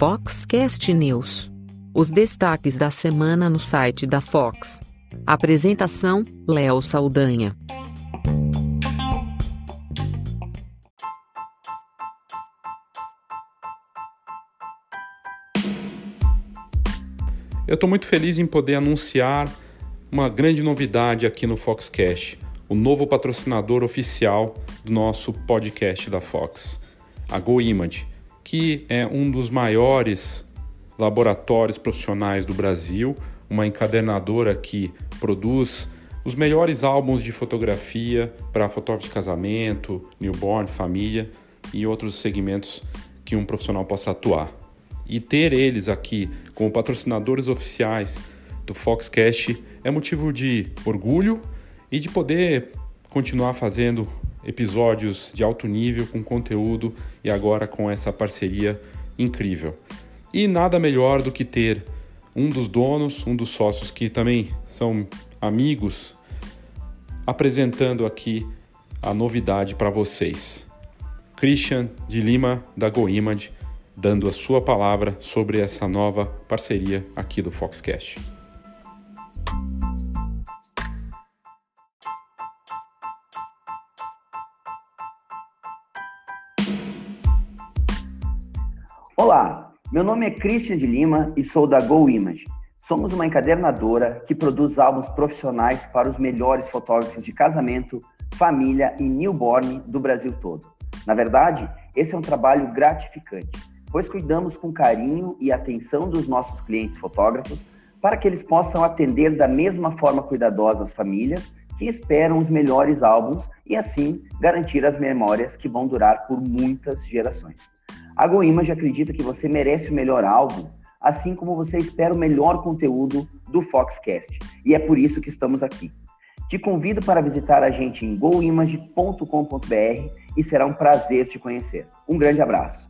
Foxcast News. Os destaques da semana no site da Fox. Apresentação: Léo Saldanha. Eu estou muito feliz em poder anunciar uma grande novidade aqui no Foxcast, o novo patrocinador oficial do nosso podcast da Fox, a GoImage, que é um dos maiores laboratórios profissionais do Brasil, uma encadernadora que produz os melhores álbuns de fotografia para fotógrafo de casamento, newborn, família e outros segmentos que um profissional possa atuar. E ter eles aqui como patrocinadores oficiais do Foxcast é motivo de orgulho e de poder continuar fazendo episódios de alto nível com conteúdo e agora com essa parceria incrível. E nada melhor do que ter um dos donos, um dos sócios que também são amigos, apresentando aqui a novidade para vocês. Christian de Lima da GoImage dando a sua palavra sobre essa nova parceria aqui do Foxcast. Olá, meu nome é Christian de Lima e sou da Go Image. Somos uma encadernadora que produz álbuns profissionais para os melhores fotógrafos de casamento, família e newborn do Brasil todo. Na verdade, esse é um trabalho gratificante pois cuidamos com carinho e atenção dos nossos clientes fotógrafos para que eles possam atender da mesma forma cuidadosa as famílias que esperam os melhores álbuns e assim garantir as memórias que vão durar por muitas gerações. A GoImage acredita que você merece o melhor álbum, assim como você espera o melhor conteúdo do Foxcast, e é por isso que estamos aqui. Te convido para visitar a gente em goimage.com.br e será um prazer te conhecer. Um grande abraço.